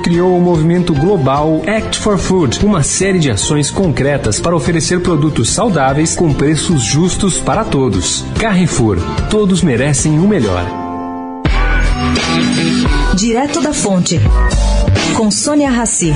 criou o movimento global Act for Food, uma série de ações concretas para oferecer produtos saudáveis com preços justos para todos. Carrefour, todos merecem o melhor. Direto da Fonte, com Sônia Rassi.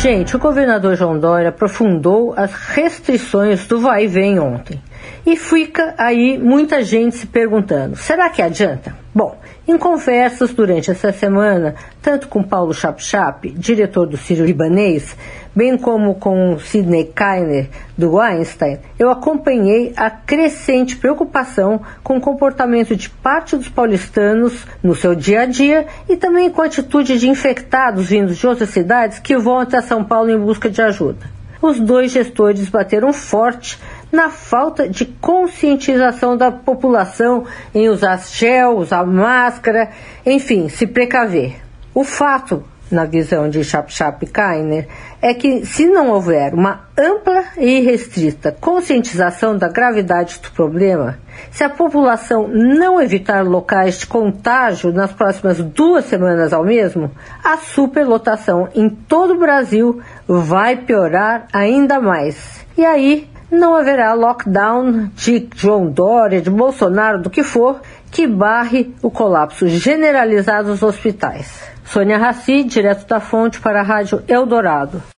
Gente, o governador João Dória aprofundou as restrições do vai e vem ontem. E fica aí muita gente se perguntando: será que adianta? Bom, em conversas durante essa semana, tanto com Paulo Chapchap, diretor do Sírio Libanês, bem como com Sidney Kainer, do Einstein, eu acompanhei a crescente preocupação com o comportamento de parte dos paulistanos no seu dia a dia e também com a atitude de infectados vindos de outras cidades que vão até São Paulo em busca de ajuda. Os dois gestores bateram forte na falta de conscientização da população em usar gel, usar máscara, enfim, se precaver. O fato, na visão de Chap-Chap Kainer, é que se não houver uma ampla e restrita conscientização da gravidade do problema, se a população não evitar locais de contágio nas próximas duas semanas ao mesmo, a superlotação em todo o Brasil vai piorar ainda mais. E aí não haverá lockdown de João Dória, de Bolsonaro, do que for, que barre o colapso generalizado dos hospitais. Sônia Raci, direto da fonte para a Rádio Eldorado.